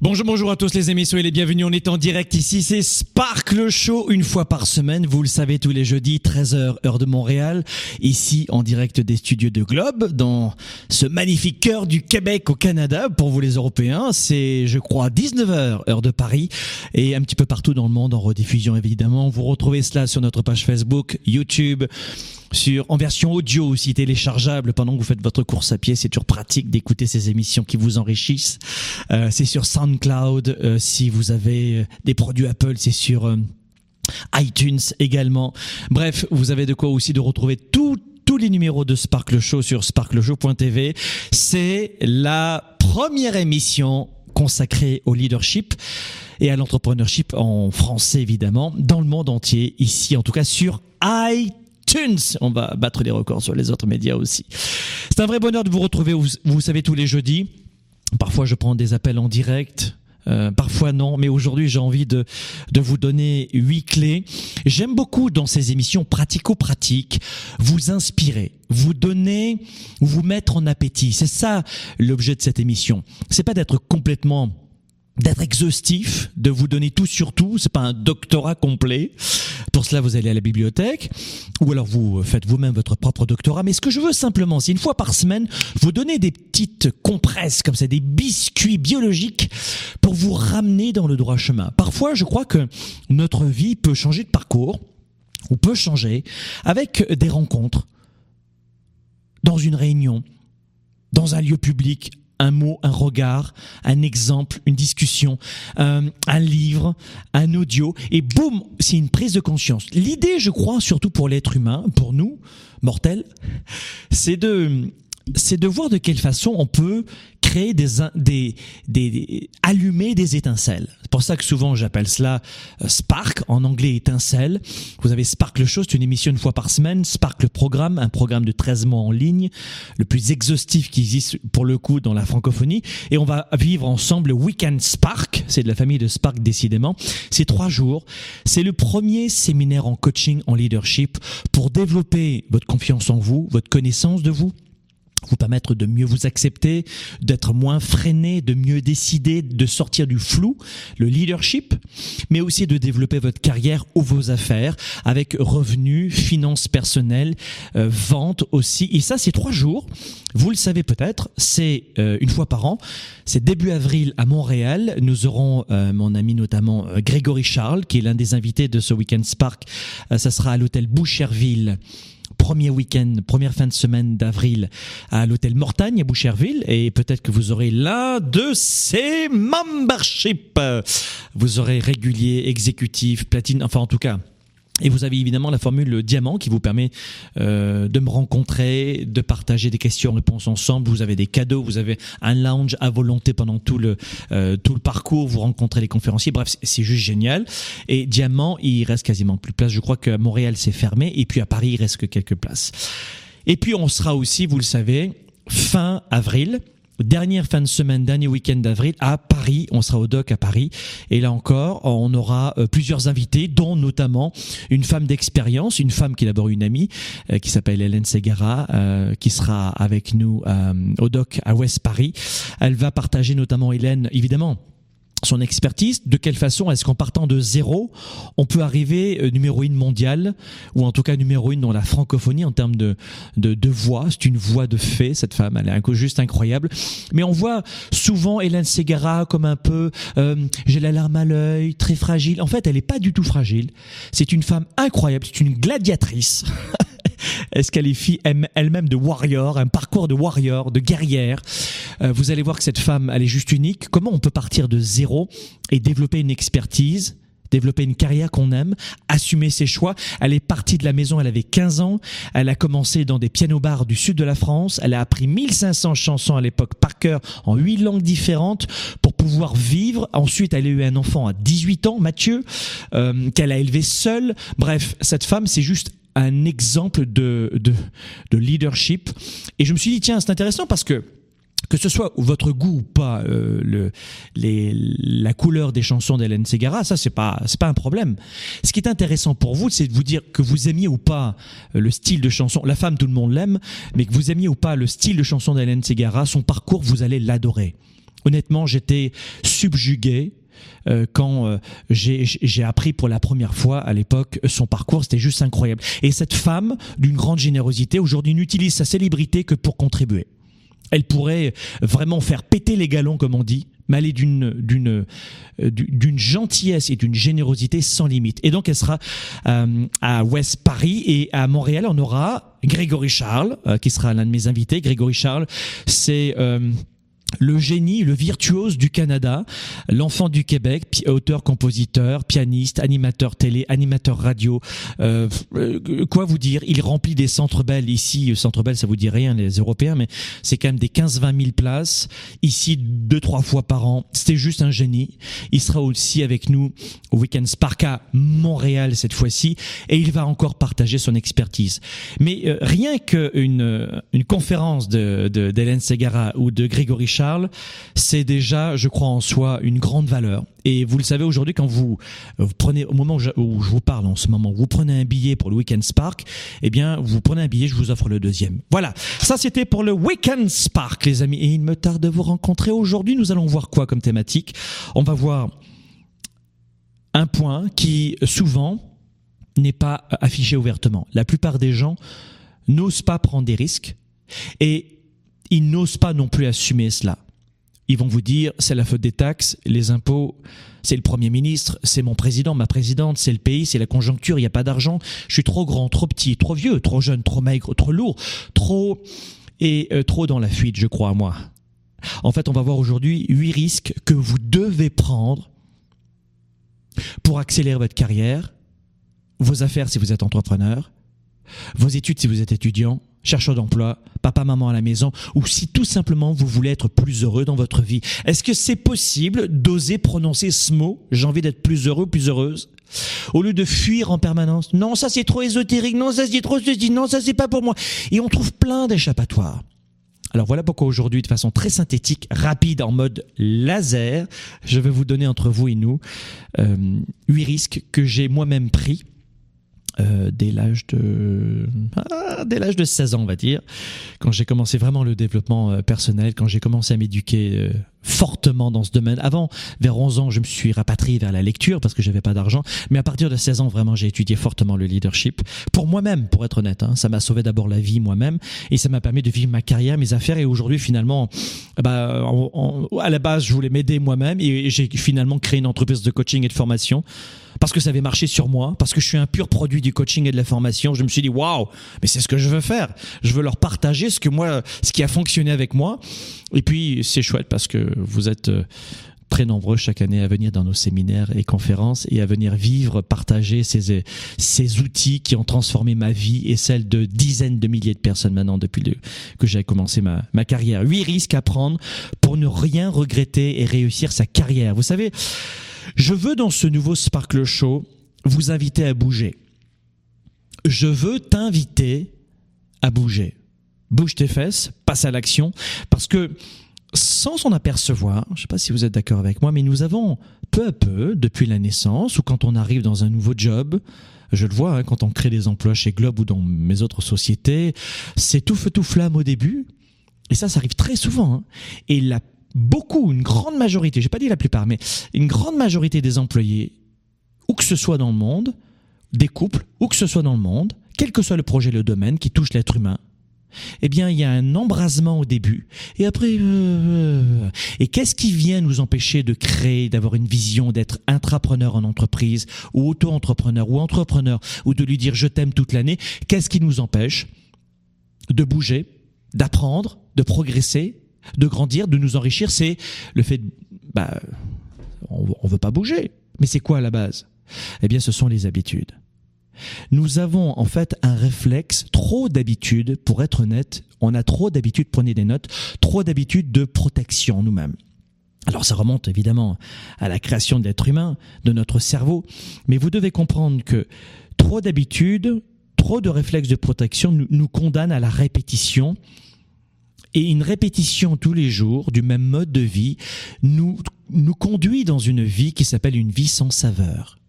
Bonjour, bonjour à tous les amis, soyez les bienvenus. On est en direct ici, c'est Sparkle Show, une fois par semaine. Vous le savez, tous les jeudis, 13h, heure de Montréal. Ici, en direct des studios de Globe, dans ce magnifique cœur du Québec au Canada. Pour vous les Européens, c'est, je crois, 19h, heure de Paris. Et un petit peu partout dans le monde, en rediffusion évidemment. Vous retrouvez cela sur notre page Facebook, YouTube, sur en version audio aussi téléchargeable pendant que vous faites votre course à pied. C'est toujours pratique d'écouter ces émissions qui vous enrichissent. Euh, c'est sur SoundCloud. Euh, si vous avez euh, des produits Apple, c'est sur euh, iTunes également. Bref, vous avez de quoi aussi de retrouver tout tous les numéros de Sparkle Show sur sparkleshow.tv. C'est la première émission consacrée au leadership et à l'entrepreneurship en français évidemment, dans le monde entier, ici en tout cas sur iTunes On va battre les records sur les autres médias aussi. C'est un vrai bonheur de vous retrouver, vous, vous savez, tous les jeudis. Parfois, je prends des appels en direct. Euh, parfois non, mais aujourd'hui j'ai envie de, de vous donner huit clés. J'aime beaucoup dans ces émissions pratico-pratiques vous inspirer, vous donner, vous mettre en appétit. C'est ça l'objet de cette émission. C'est pas d'être complètement d'être exhaustif, de vous donner tout sur tout. C'est pas un doctorat complet. Pour cela, vous allez à la bibliothèque, ou alors vous faites vous-même votre propre doctorat. Mais ce que je veux simplement, c'est une fois par semaine, vous donner des petites compresses comme ça, des biscuits biologiques pour vous ramener dans le droit chemin. Parfois, je crois que notre vie peut changer de parcours, ou peut changer avec des rencontres, dans une réunion, dans un lieu public, un mot, un regard, un exemple, une discussion, euh, un livre, un audio, et boum, c'est une prise de conscience. L'idée, je crois, surtout pour l'être humain, pour nous, mortels, c'est de c'est de voir de quelle façon on peut créer des, des, des, allumer des étincelles. C'est pour ça que souvent j'appelle cela euh, Spark, en anglais étincelle. Vous avez Spark le show, c'est une émission une fois par semaine. Spark le programme, un programme de 13 mois en ligne, le plus exhaustif qui existe pour le coup dans la francophonie. Et on va vivre ensemble le Weekend Spark, c'est de la famille de Spark décidément. C'est trois jours. C'est le premier séminaire en coaching, en leadership pour développer votre confiance en vous, votre connaissance de vous vous permettre de mieux vous accepter, d'être moins freiné, de mieux décider, de sortir du flou, le leadership, mais aussi de développer votre carrière ou vos affaires avec revenus, finances personnelles, euh, vente aussi. Et ça, c'est trois jours. Vous le savez peut-être, c'est euh, une fois par an. C'est début avril à Montréal. Nous aurons euh, mon ami notamment euh, Grégory Charles, qui est l'un des invités de ce Weekend Spark. Euh, ça sera à l'hôtel Boucherville premier week-end, première fin de semaine d'avril à l'hôtel Mortagne à Boucherville et peut-être que vous aurez l'un de ces memberships. Vous aurez régulier, exécutif, platine, enfin en tout cas et vous avez évidemment la formule diamant qui vous permet euh, de me rencontrer, de partager des questions-réponses ensemble. Vous avez des cadeaux, vous avez un lounge à volonté pendant tout le euh, tout le parcours. Vous rencontrez les conférenciers. Bref, c'est juste génial. Et diamant, il reste quasiment plus de place. Je crois qu'à Montréal c'est fermé et puis à Paris il reste que quelques places. Et puis on sera aussi, vous le savez, fin avril dernière fin de semaine, dernier week-end d'avril à Paris. On sera au doc à Paris. Et là encore, on aura euh, plusieurs invités, dont notamment une femme d'expérience, une femme qui est d'abord une amie, euh, qui s'appelle Hélène Segara, euh, qui sera avec nous au doc à West Paris. Elle va partager notamment Hélène, évidemment, son expertise, de quelle façon est-ce qu'en partant de zéro, on peut arriver euh, numéro une mondiale, ou en tout cas numéro une dans la francophonie en termes de, de, de voix. C'est une voix de fée, cette femme, elle est juste incroyable. Mais on voit souvent Hélène Segara comme un peu, euh, j'ai la larme à l'œil, très fragile. En fait, elle n'est pas du tout fragile. C'est une femme incroyable, c'est une gladiatrice. Elle se qualifie elle-même de warrior, un parcours de warrior, de guerrière. Euh, vous allez voir que cette femme, elle est juste unique. Comment on peut partir de zéro et développer une expertise développer une carrière qu'on aime, assumer ses choix? Elle est partie de la maison, elle avait 15 ans. Elle a commencé dans des piano-bars du sud de la France. Elle a appris 1500 chansons à l'époque par cœur en huit langues différentes pour pouvoir vivre. Ensuite, elle a eu un enfant à 18 ans, Mathieu, euh, qu'elle a élevé seule. Bref, cette femme, c'est juste un exemple de, de, de leadership. Et je me suis dit, tiens, c'est intéressant parce que que ce soit votre goût ou pas, euh, le, les, la couleur des chansons d'Hélène Segara, ça c'est pas c'est pas un problème. Ce qui est intéressant pour vous, c'est de vous dire que vous aimiez ou pas euh, le style de chanson. La femme, tout le monde l'aime, mais que vous aimiez ou pas le style de chanson d'Hélène Segara, son parcours, vous allez l'adorer. Honnêtement, j'étais subjugué euh, quand euh, j'ai appris pour la première fois à l'époque son parcours, c'était juste incroyable. Et cette femme d'une grande générosité aujourd'hui n'utilise sa célébrité que pour contribuer. Elle pourrait vraiment faire péter les galons, comme on dit, mais elle est d'une euh, d'une gentillesse et d'une générosité sans limite. Et donc elle sera à West Paris et à Montréal, on aura Grégory Charles qui sera l'un de mes invités. Grégory Charles, c'est le génie, le virtuose du Canada, l'enfant du Québec, auteur, compositeur, pianiste, animateur télé, animateur radio. Euh, euh, quoi vous dire? Il remplit des centres belles ici. Centre belles, ça vous dit rien, les Européens, mais c'est quand même des 15-20 000 places ici deux trois fois par an. C'était juste un génie. Il sera aussi avec nous au Weekend Spark à Montréal cette fois-ci, et il va encore partager son expertise. Mais euh, rien qu'une une conférence de d'Hélène Segara ou de Grégory Charles, c'est déjà, je crois en soi, une grande valeur. Et vous le savez aujourd'hui, quand vous, prenez, au moment où je, vous parle en ce moment, vous prenez un billet pour le Weekend Spark, eh bien, vous prenez un billet, je vous offre le deuxième. Voilà. Ça, c'était pour le Weekend Spark, les amis. Et il me tarde de vous rencontrer aujourd'hui. Nous allons voir quoi comme thématique? On va voir un point qui, souvent, n'est pas affiché ouvertement. La plupart des gens n'osent pas prendre des risques. Et ils n'osent pas non plus assumer cela. Ils vont vous dire, c'est la faute des taxes, les impôts, c'est le Premier ministre, c'est mon président, ma présidente, c'est le pays, c'est la conjoncture, il n'y a pas d'argent, je suis trop grand, trop petit, trop vieux, trop jeune, trop maigre, trop lourd, trop... et euh, trop dans la fuite, je crois, moi. En fait, on va voir aujourd'hui huit risques que vous devez prendre pour accélérer votre carrière, vos affaires si vous êtes entrepreneur, vos études si vous êtes étudiant, chercheur d'emploi, papa, maman à la maison, ou si tout simplement vous voulez être plus heureux dans votre vie. Est-ce que c'est possible d'oser prononcer ce mot J'ai envie d'être plus heureux, plus heureuse au lieu de fuir en permanence? Non, ça c'est trop ésotérique. Non, ça c'est trop ceci. Non, ça c'est pas pour moi. Et on trouve plein d'échappatoires. Alors voilà pourquoi aujourd'hui, de façon très synthétique, rapide, en mode laser, je vais vous donner entre vous et nous euh, huit risques que j'ai moi-même pris euh, dès l'âge de ah, dès l'âge de 16 ans on va dire quand j'ai commencé vraiment le développement euh, personnel quand j'ai commencé à m'éduquer euh, fortement dans ce domaine. Avant vers 11 ans je me suis rapatrié vers la lecture parce que j'avais pas d'argent. Mais à partir de 16 ans vraiment j'ai étudié fortement le leadership. Pour moi-même pour être honnête hein, ça m'a sauvé d'abord la vie moi-même et ça m'a permis de vivre ma carrière mes affaires. Et aujourd'hui finalement bah, à la base je voulais m'aider moi-même et j'ai finalement créé une entreprise de coaching et de formation parce que ça avait marché sur moi, parce que je suis un pur produit du coaching et de la formation. Je me suis dit waouh, mais c'est ce que je veux faire. Je veux leur partager ce que moi, ce qui a fonctionné avec moi. Et puis c'est chouette parce que vous êtes euh, très nombreux chaque année à venir dans nos séminaires et conférences et à venir vivre, partager ces, ces outils qui ont transformé ma vie et celle de dizaines de milliers de personnes maintenant depuis que j'ai commencé ma, ma carrière. Huit risques à prendre pour ne rien regretter et réussir sa carrière. Vous savez, je veux dans ce nouveau Sparkle Show vous inviter à bouger. Je veux t'inviter à bouger. Bouge tes fesses, passe à l'action, parce que sans s'en apercevoir, je ne sais pas si vous êtes d'accord avec moi, mais nous avons peu à peu, depuis la naissance ou quand on arrive dans un nouveau job, je le vois hein, quand on crée des emplois chez Globe ou dans mes autres sociétés, c'est tout feu tout flamme au début, et ça, ça arrive très souvent. Hein. Et la beaucoup, une grande majorité, j'ai pas dit la plupart, mais une grande majorité des employés, où que ce soit dans le monde, des couples, où que ce soit dans le monde, quel que soit le projet, le domaine qui touche l'être humain, eh bien, il y a un embrasement au début. Et après, euh, euh, et qu'est-ce qui vient nous empêcher de créer, d'avoir une vision, d'être intrapreneur en entreprise, ou auto-entrepreneur, ou entrepreneur, ou de lui dire je t'aime toute l'année Qu'est-ce qui nous empêche de bouger, d'apprendre, de progresser, de grandir, de nous enrichir C'est le fait, de, bah, on, veut pas bouger. Mais c'est quoi à la base? Eh bien, ce sont les habitudes. Nous avons en fait un réflexe, trop d'habitude, pour être honnête, on a trop d'habitude, prenez des notes, trop d'habitude de protection nous-mêmes. Alors ça remonte évidemment à la création de l'être humain, de notre cerveau, mais vous devez comprendre que trop d'habitude, trop de réflexes de protection nous, nous condamnent à la répétition. Et une répétition tous les jours du même mode de vie nous, nous conduit dans une vie qui s'appelle une vie sans saveur.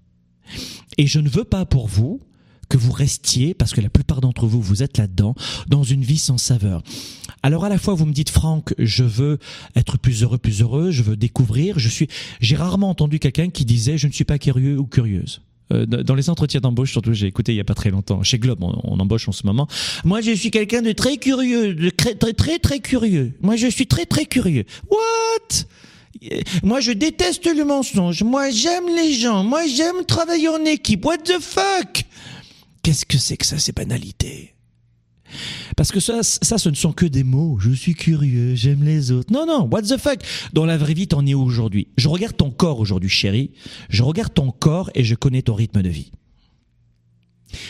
Et je ne veux pas pour vous que vous restiez, parce que la plupart d'entre vous, vous êtes là-dedans, dans une vie sans saveur. Alors à la fois, vous me dites, Franck, je veux être plus heureux, plus heureux, je veux découvrir, je suis, j'ai rarement entendu quelqu'un qui disait, je ne suis pas curieux ou curieuse euh, dans les entretiens d'embauche, surtout j'ai écouté il y a pas très longtemps, chez Globe, on, on embauche en ce moment. Moi, je suis quelqu'un de très curieux, de très, très très très curieux. Moi, je suis très très curieux. What? Moi, je déteste le mensonge. Moi, j'aime les gens. Moi, j'aime travailler en équipe. What the fuck? Qu'est-ce que c'est que ça, ces banalités? Parce que ça, ça, ce ne sont que des mots. Je suis curieux, j'aime les autres. Non, non, what the fuck? Dans la vraie vie, t'en es aujourd'hui? Je regarde ton corps aujourd'hui, chérie. Je regarde ton corps et je connais ton rythme de vie.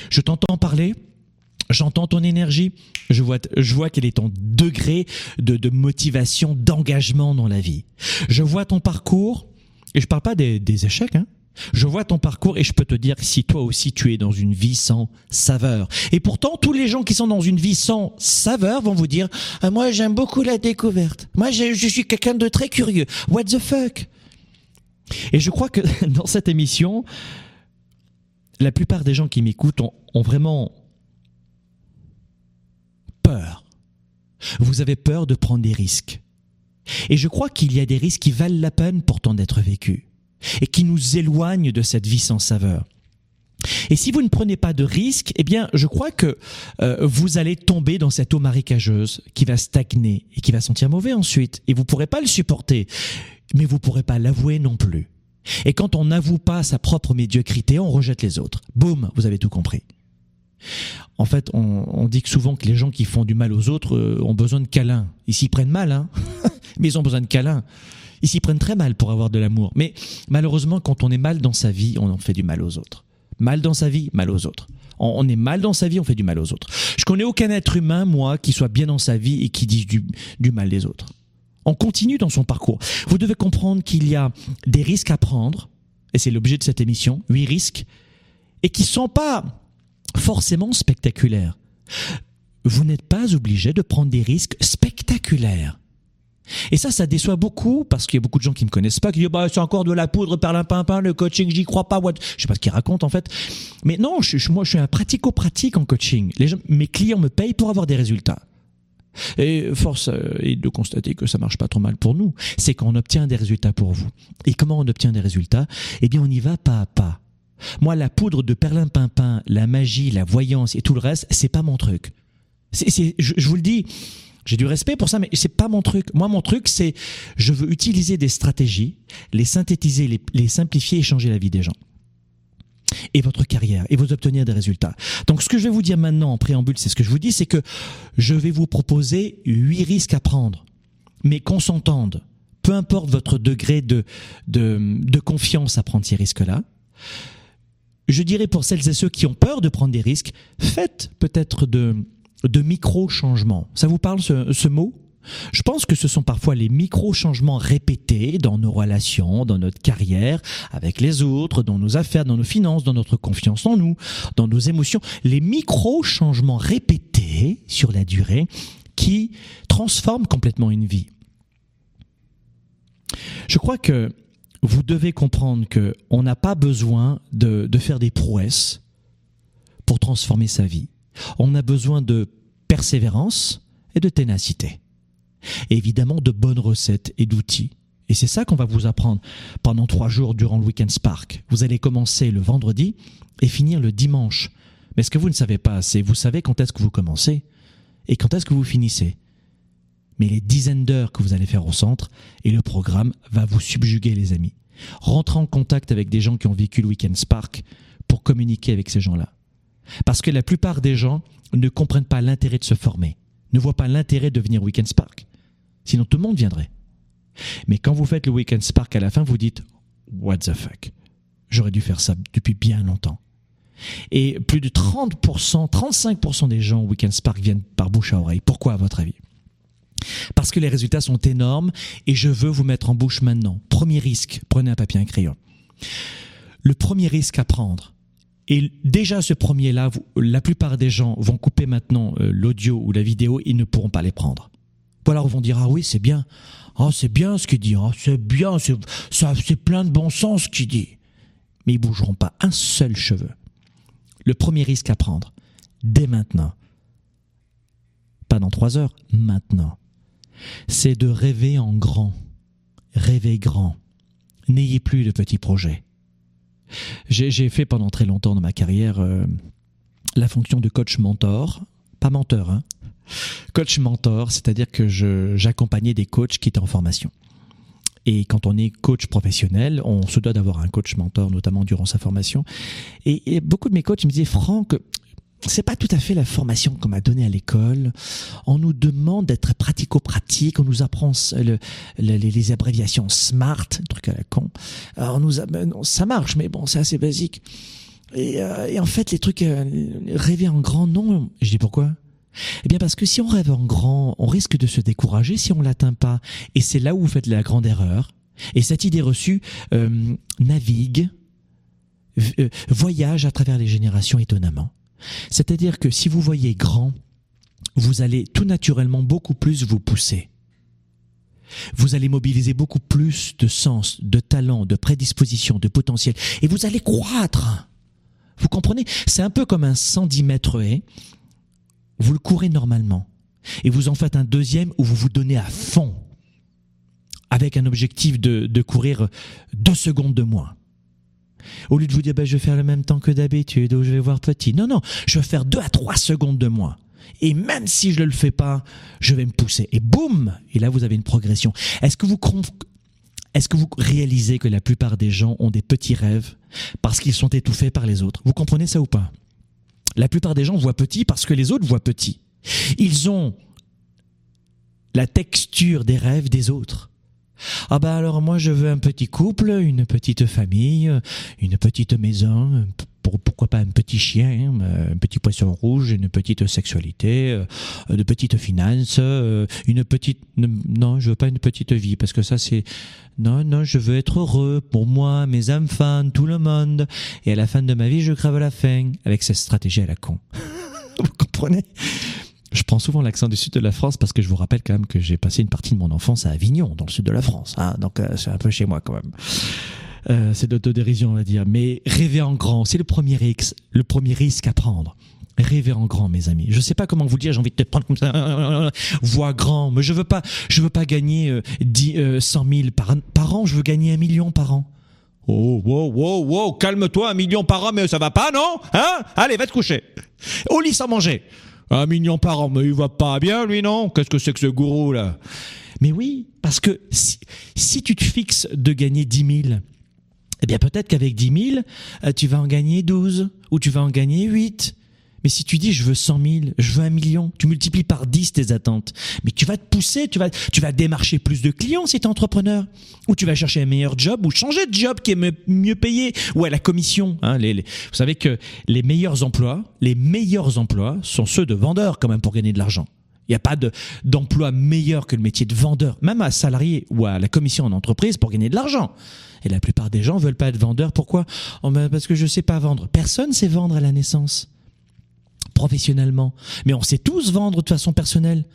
Je t'entends parler, j'entends ton énergie, je vois, je vois quel est ton degré de, de motivation, d'engagement dans la vie. Je vois ton parcours, et je parle pas des, des échecs, hein. Je vois ton parcours et je peux te dire si toi aussi tu es dans une vie sans saveur. Et pourtant, tous les gens qui sont dans une vie sans saveur vont vous dire ah, Moi, j'aime beaucoup la découverte. Moi, je, suis quelqu'un de très curieux. What the fuck? Et je crois que dans cette émission, la plupart des gens qui m'écoutent ont vraiment peur. Vous avez peur de prendre des risques. Et je crois qu'il y a des risques qui valent la peine pourtant d'être vécus et qui nous éloignent de cette vie sans saveur. Et si vous ne prenez pas de risques, eh bien, je crois que euh, vous allez tomber dans cette eau marécageuse qui va stagner et qui va sentir mauvais ensuite. Et vous pourrez pas le supporter, mais vous pourrez pas l'avouer non plus. Et quand on n'avoue pas sa propre médiocrité, on rejette les autres. Boum, vous avez tout compris. En fait, on, on, dit que souvent que les gens qui font du mal aux autres euh, ont besoin de câlins. Ils s'y prennent mal, hein mais ils ont besoin de câlins. Ils s'y prennent très mal pour avoir de l'amour. Mais malheureusement, quand on est mal dans sa vie, on en fait du mal aux autres. Mal dans sa vie, mal aux autres. On, est mal dans sa vie, on fait du mal aux autres. Je connais aucun être humain, moi, qui soit bien dans sa vie et qui dise du, du mal des autres. On continue dans son parcours. Vous devez comprendre qu'il y a des risques à prendre, et c'est l'objet de cette émission, huit risques, et qui sont pas forcément spectaculaires. Vous n'êtes pas obligé de prendre des risques spectaculaires. Et ça, ça déçoit beaucoup parce qu'il y a beaucoup de gens qui me connaissent pas, qui disent bah c'est encore de la poudre par pimpin, le coaching, j'y crois pas. What? Je sais pas ce qu'ils racontent en fait. Mais non, je, moi je suis un pratico-pratique en coaching. Les gens, mes clients me payent pour avoir des résultats. Et force est de constater que ça marche pas trop mal pour nous. C'est qu'on obtient des résultats pour vous. Et comment on obtient des résultats? Eh bien, on y va pas à pas. Moi, la poudre de perlimpinpin, la magie, la voyance et tout le reste, c'est pas mon truc. C'est, c'est, je, je vous le dis, j'ai du respect pour ça, mais c'est pas mon truc. Moi, mon truc, c'est je veux utiliser des stratégies, les synthétiser, les, simplifier et changer la vie des gens et votre carrière et vous obtenir des résultats. Donc ce que je vais vous dire maintenant en préambule, c'est ce que je vous dis, c'est que je vais vous proposer huit risques à prendre, mais qu'on s'entende. Peu importe votre degré de, de, de confiance à prendre ces risques-là. Je dirais pour celles et ceux qui ont peur de prendre des risques, faites peut-être de, de micro-changements. Ça vous parle ce, ce mot? Je pense que ce sont parfois les micro-changements répétés dans nos relations, dans notre carrière, avec les autres, dans nos affaires, dans nos finances, dans notre confiance en nous, dans nos émotions. Les micro-changements répétés sur la durée qui transforment complètement une vie. Je crois que vous devez comprendre que on n'a pas besoin de, de faire des prouesses pour transformer sa vie. On a besoin de persévérance et de ténacité. Évidemment, de bonnes recettes et d'outils. Et c'est ça qu'on va vous apprendre pendant trois jours durant le Weekend Spark. Vous allez commencer le vendredi et finir le dimanche. Mais ce que vous ne savez pas, c'est vous savez quand est-ce que vous commencez et quand est-ce que vous finissez. Mais les dizaines d'heures que vous allez faire au centre et le programme va vous subjuguer, les amis. Rentrez en contact avec des gens qui ont vécu le Weekend Spark pour communiquer avec ces gens-là. Parce que la plupart des gens ne comprennent pas l'intérêt de se former, ne voient pas l'intérêt de venir Weekend Spark. Sinon, tout le monde viendrait. Mais quand vous faites le Weekend Spark à la fin, vous dites What the fuck? J'aurais dû faire ça depuis bien longtemps. Et plus de 30%, 35% des gens au Weekend Spark viennent par bouche à oreille. Pourquoi, à votre avis? Parce que les résultats sont énormes et je veux vous mettre en bouche maintenant. Premier risque, prenez un papier et un crayon. Le premier risque à prendre, et déjà ce premier-là, la plupart des gens vont couper maintenant euh, l'audio ou la vidéo, ils ne pourront pas les prendre. Ou alors ils vont dire ah oui c'est bien, ah c'est bien ce qu'il dit, ah c'est bien, c'est plein de bon sens ce qu'il dit. Mais ils bougeront pas un seul cheveu. Le premier risque à prendre, dès maintenant, pas dans trois heures, maintenant, c'est de rêver en grand. Rêver grand. N'ayez plus de petits projets. J'ai fait pendant très longtemps dans ma carrière euh, la fonction de coach mentor, pas menteur, hein. coach mentor, c'est-à-dire que j'accompagnais des coachs qui étaient en formation. Et quand on est coach professionnel, on se doit d'avoir un coach mentor, notamment durant sa formation. Et, et, beaucoup de mes coachs me disaient, Franck, c'est pas tout à fait la formation qu'on m'a donnée à l'école. On nous demande d'être pratico-pratique, on nous apprend les, abréviations SMART, truc à la con. Alors on nous ça marche, mais bon, c'est assez basique. Et, euh, en fait, les trucs euh, rêver en grand, non. Je dis pourquoi? Eh bien parce que si on rêve en grand, on risque de se décourager si on l'atteint pas. Et c'est là où vous faites la grande erreur. Et cette idée reçue euh, navigue, voyage à travers les générations étonnamment. C'est-à-dire que si vous voyez grand, vous allez tout naturellement beaucoup plus vous pousser. Vous allez mobiliser beaucoup plus de sens, de talent, de prédisposition, de potentiel, et vous allez croître. Vous comprenez? C'est un peu comme un 110 mètres haie. Vous le courez normalement, et vous en faites un deuxième où vous vous donnez à fond, avec un objectif de courir deux secondes de moins. Au lieu de vous dire, bah, je vais faire le même temps que d'habitude, ou je vais voir petit. Non, non, je vais faire deux à trois secondes de moins. Et même si je ne le fais pas, je vais me pousser. Et boum Et là, vous avez une progression. Est-ce que vous, est-ce que vous réalisez que la plupart des gens ont des petits rêves parce qu'ils sont étouffés par les autres? Vous comprenez ça ou pas? La plupart des gens voient petit parce que les autres voient petit. Ils ont la texture des rêves des autres. Ah bah alors moi je veux un petit couple, une petite famille, une petite maison, pourquoi pas un petit chien, un petit poisson rouge, une petite sexualité, euh, de petites finances, euh, une petite non, je veux pas une petite vie parce que ça c'est non non, je veux être heureux pour moi, mes enfants, tout le monde et à la fin de ma vie, je crève la faim avec cette stratégie à la con. Vous comprenez? Je prends souvent l'accent du sud de la France parce que je vous rappelle quand même que j'ai passé une partie de mon enfance à Avignon, dans le sud de la France. Hein, donc euh, c'est un peu chez moi quand même. Euh, c'est l'autodérision, on va dire. Mais rêver en grand, c'est le premier risque, le premier risque à prendre. Rêver en grand, mes amis. Je sais pas comment vous dire. J'ai envie de te prendre comme ça. Voix grand. Mais je veux pas, je veux pas gagner euh, 10, 100 000 par, par an. Je veux gagner un million par an. Oh, wow, wow, wow, calme-toi, un million par an, mais ça va pas, non Hein? Allez, va te coucher. Au lit sans manger. Un million par an, mais il va pas bien, lui, non? Qu'est-ce que c'est que ce gourou, là? Mais oui, parce que si, si, tu te fixes de gagner 10 000, eh bien peut-être qu'avec 10 000, euh, tu vas en gagner 12, ou tu vas en gagner 8, mais si tu dis je veux 100 000, je veux un million, tu multiplies par 10 tes attentes. Mais tu vas te pousser, tu vas, tu vas démarcher plus de clients si tu es entrepreneur. Ou tu vas chercher un meilleur job ou changer de job qui est mieux payé. Ou à la commission. Hein, les, vous savez que les meilleurs emplois, les meilleurs emplois sont ceux de vendeurs quand même pour gagner de l'argent. Il n'y a pas d'emploi meilleur que le métier de vendeur, même à salarié ou à la commission en entreprise pour gagner de l'argent. Et la plupart des gens veulent pas être vendeurs. Pourquoi? Oh ben Parce que je sais pas vendre. Personne sait vendre à la naissance professionnellement. Mais on sait tous vendre de façon personnelle.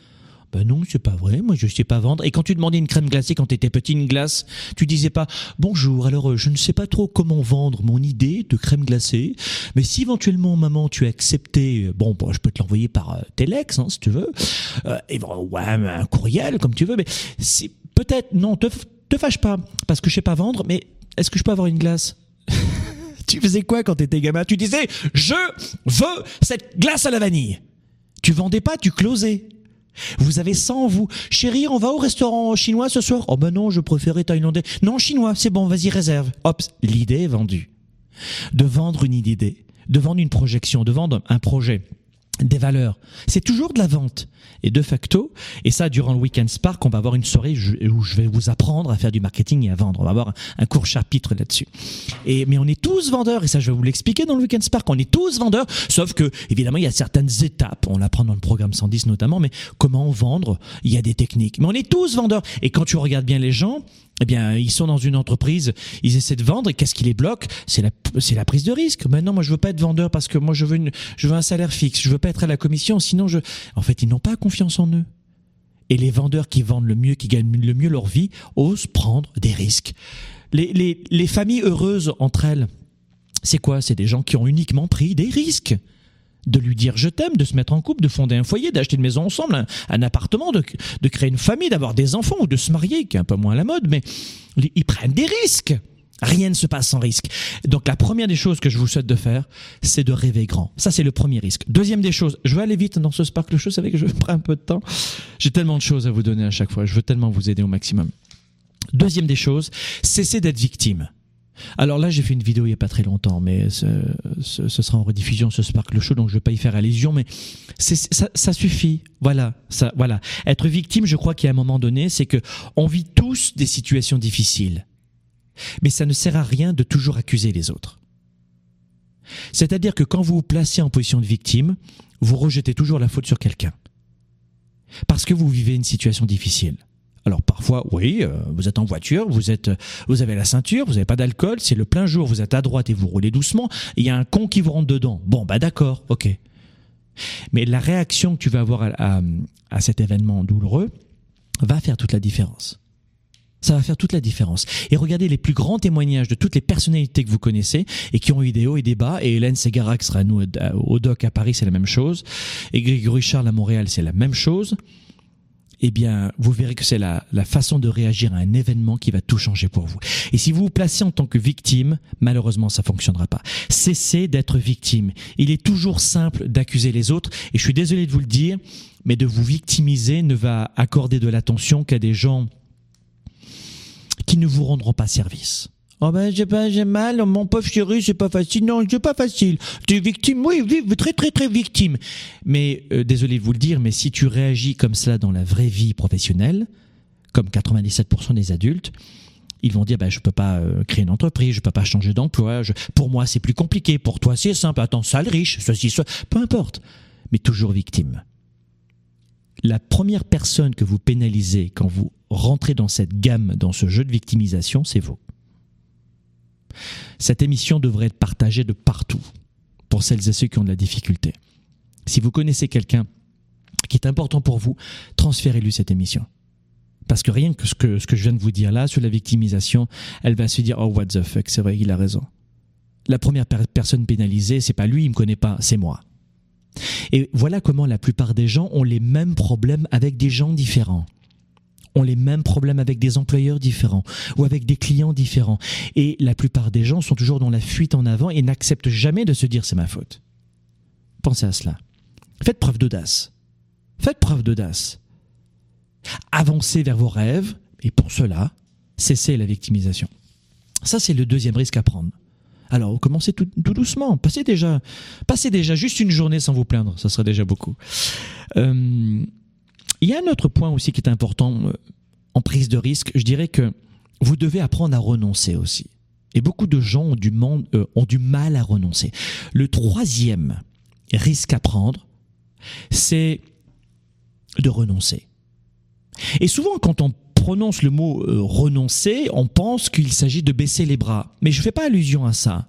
Ben non, c'est pas vrai, moi je sais pas vendre. Et quand tu demandais une crème glacée quand tu étais petit, une glace, tu disais pas bonjour, alors euh, je ne sais pas trop comment vendre mon idée de crème glacée, mais si éventuellement maman tu as accepté, euh, bon, bon je peux te l'envoyer par euh, Telex hein, si tu veux, euh, et bon, un courriel comme tu veux, mais si peut-être non, te, te fâche pas parce que je sais pas vendre, mais est-ce que je peux avoir une glace? Tu faisais quoi quand t'étais gamin? Tu disais je veux cette glace à la vanille. Tu vendais pas, tu closais. Vous avez ça en vous. Chérie, on va au restaurant chinois ce soir? Oh ben non, je préférais thaïlandais. Non, chinois, c'est bon, vas-y, réserve. Hop, l'idée est vendue. De vendre une idée, de vendre une projection, de vendre un projet des valeurs. C'est toujours de la vente. Et de facto, et ça durant le Weekend Spark, on va avoir une soirée où je vais vous apprendre à faire du marketing et à vendre. On va avoir un court chapitre là-dessus. Et mais on est tous vendeurs et ça je vais vous l'expliquer dans le Weekend Spark. On est tous vendeurs, sauf que évidemment il y a certaines étapes. On l'apprend dans le programme 110 notamment, mais comment vendre Il y a des techniques. Mais on est tous vendeurs. Et quand tu regardes bien les gens, eh bien, ils sont dans une entreprise, ils essaient de vendre et qu'est-ce qui les bloque? C'est la, c'est la prise de risque. Maintenant, moi, je veux pas être vendeur parce que moi, je veux je veux un salaire fixe. Je veux pas être à la commission, sinon je, en fait, ils n'ont pas confiance en eux. Et les vendeurs qui vendent le mieux, qui gagnent le mieux leur vie, osent prendre des risques. Les, les, les familles heureuses entre elles, c'est quoi? C'est des gens qui ont uniquement pris des risques de lui dire je t'aime, de se mettre en couple, de fonder un foyer, d'acheter une maison ensemble, un, appartement, de, de, créer une famille, d'avoir des enfants ou de se marier, qui est un peu moins à la mode, mais ils prennent des risques. Rien ne se passe sans risque. Donc la première des choses que je vous souhaite de faire, c'est de rêver grand. Ça, c'est le premier risque. Deuxième des choses, je vais aller vite dans ce Sparkle Show, c'est vrai que je prends un peu de temps. J'ai tellement de choses à vous donner à chaque fois, je veux tellement vous aider au maximum. Deuxième des choses, cessez d'être victime. Alors là, j'ai fait une vidéo il n'y a pas très longtemps, mais ce, ce, sera en rediffusion ce Sparkle Show, donc je ne vais pas y faire allusion, mais ça, ça, suffit. Voilà, ça, voilà. Être victime, je crois qu'à un moment donné, c'est que on vit tous des situations difficiles, mais ça ne sert à rien de toujours accuser les autres. C'est-à-dire que quand vous vous placez en position de victime, vous rejetez toujours la faute sur quelqu'un, parce que vous vivez une situation difficile. Alors parfois, oui, euh, vous êtes en voiture, vous êtes, vous avez la ceinture, vous n'avez pas d'alcool, c'est le plein jour, vous êtes à droite et vous roulez doucement. Il y a un con qui vous rentre dedans. Bon, bah d'accord, ok. Mais la réaction que tu vas avoir à, à cet événement douloureux va faire toute la différence. Ça va faire toute la différence. Et regardez les plus grands témoignages de toutes les personnalités que vous connaissez et qui ont eu des hauts et des bas. Et Hélène Ségarac sera nous au doc à Paris, c'est la même chose. Et Grégory Charles à Montréal, c'est la même chose eh bien, vous verrez que c'est la, la, façon de réagir à un événement qui va tout changer pour vous. Et si vous vous placez en tant que victime, malheureusement, ça fonctionnera pas. Cessez d'être victime. Il est toujours simple d'accuser les autres, et je suis désolé de vous le dire, mais de vous victimiser ne va accorder de l'attention qu'à des gens qui ne vous rendront pas service. Oh ben j'ai pas j'ai mal, mon pauvre chéri, c'est pas facile. Non, c'est pas facile. Tu es victime, oui, très très très victime. Mais euh, désolé de vous le dire, mais si tu réagis comme cela dans la vraie vie professionnelle, comme 97% des adultes, ils vont dire ben je peux pas euh, créer une entreprise, je peux pas changer d'emploi. Pour moi c'est plus compliqué, pour toi c'est simple. Attends, sale riche, ceci, soit, peu importe. Mais toujours victime. La première personne que vous pénalisez quand vous rentrez dans cette gamme, dans ce jeu de victimisation, c'est vous. Cette émission devrait être partagée de partout pour celles et ceux qui ont de la difficulté. Si vous connaissez quelqu'un qui est important pour vous, transférez-lui cette émission. Parce que rien que ce, que je viens de vous dire là sur la victimisation, elle va se dire oh what the fuck, c'est vrai, il a raison. La première per personne pénalisée, c'est pas lui, il me connaît pas, c'est moi. Et voilà comment la plupart des gens ont les mêmes problèmes avec des gens différents ont les mêmes problèmes avec des employeurs différents ou avec des clients différents. Et la plupart des gens sont toujours dans la fuite en avant et n'acceptent jamais de se dire c'est ma faute. Pensez à cela. Faites preuve d'audace. Faites preuve d'audace. Avancez vers vos rêves et pour cela, cessez la victimisation. Ça, c'est le deuxième risque à prendre. Alors, commencez tout, doucement. Passez déjà, passez déjà juste une journée sans vous plaindre. Ça serait déjà beaucoup. Euh, il y a un autre point aussi qui est important euh, en prise de risque. Je dirais que vous devez apprendre à renoncer aussi. Et beaucoup de gens ont du, euh, ont du mal à renoncer. Le troisième risque à prendre, c'est de renoncer. Et souvent, quand on prononce le mot euh, renoncer, on pense qu'il s'agit de baisser les bras. Mais je ne fais pas allusion à ça.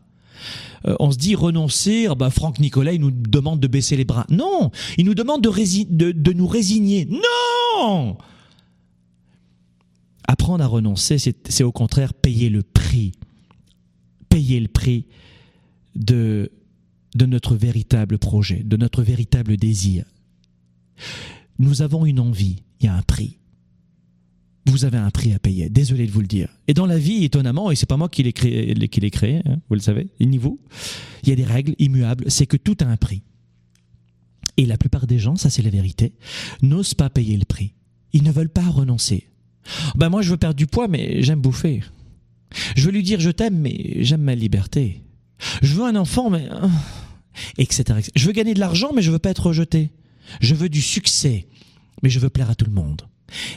euh, on se dit renoncer, ah bah Franck Nicolas, il nous demande de baisser les bras. Non, il nous demande de, nous résigner. Non Apprendre à renoncer, c'est au contraire payer le prix. Payer le prix de, de notre véritable projet, de notre véritable désir. Nous avons une envie, il y a un prix. Vous avez un prix à payer, désolé de vous le dire. Et dans la vie, étonnamment, et c'est pas moi qui l'ai créé, qui l'ai créé hein, vous le savez, niveau, il y a des règles immuables, c'est que tout a un prix. Et la plupart des gens, ça c'est la vérité, n'osent pas payer le prix. Ils ne veulent pas renoncer. Ben moi je veux perdre du poids, mais j'aime bouffer. Je veux lui dire je t'aime, mais j'aime ma liberté. Je veux un enfant, mais... Etc., etc. Je veux gagner de l'argent, mais je veux pas être rejeté. Je veux du succès, mais je veux plaire à tout le monde.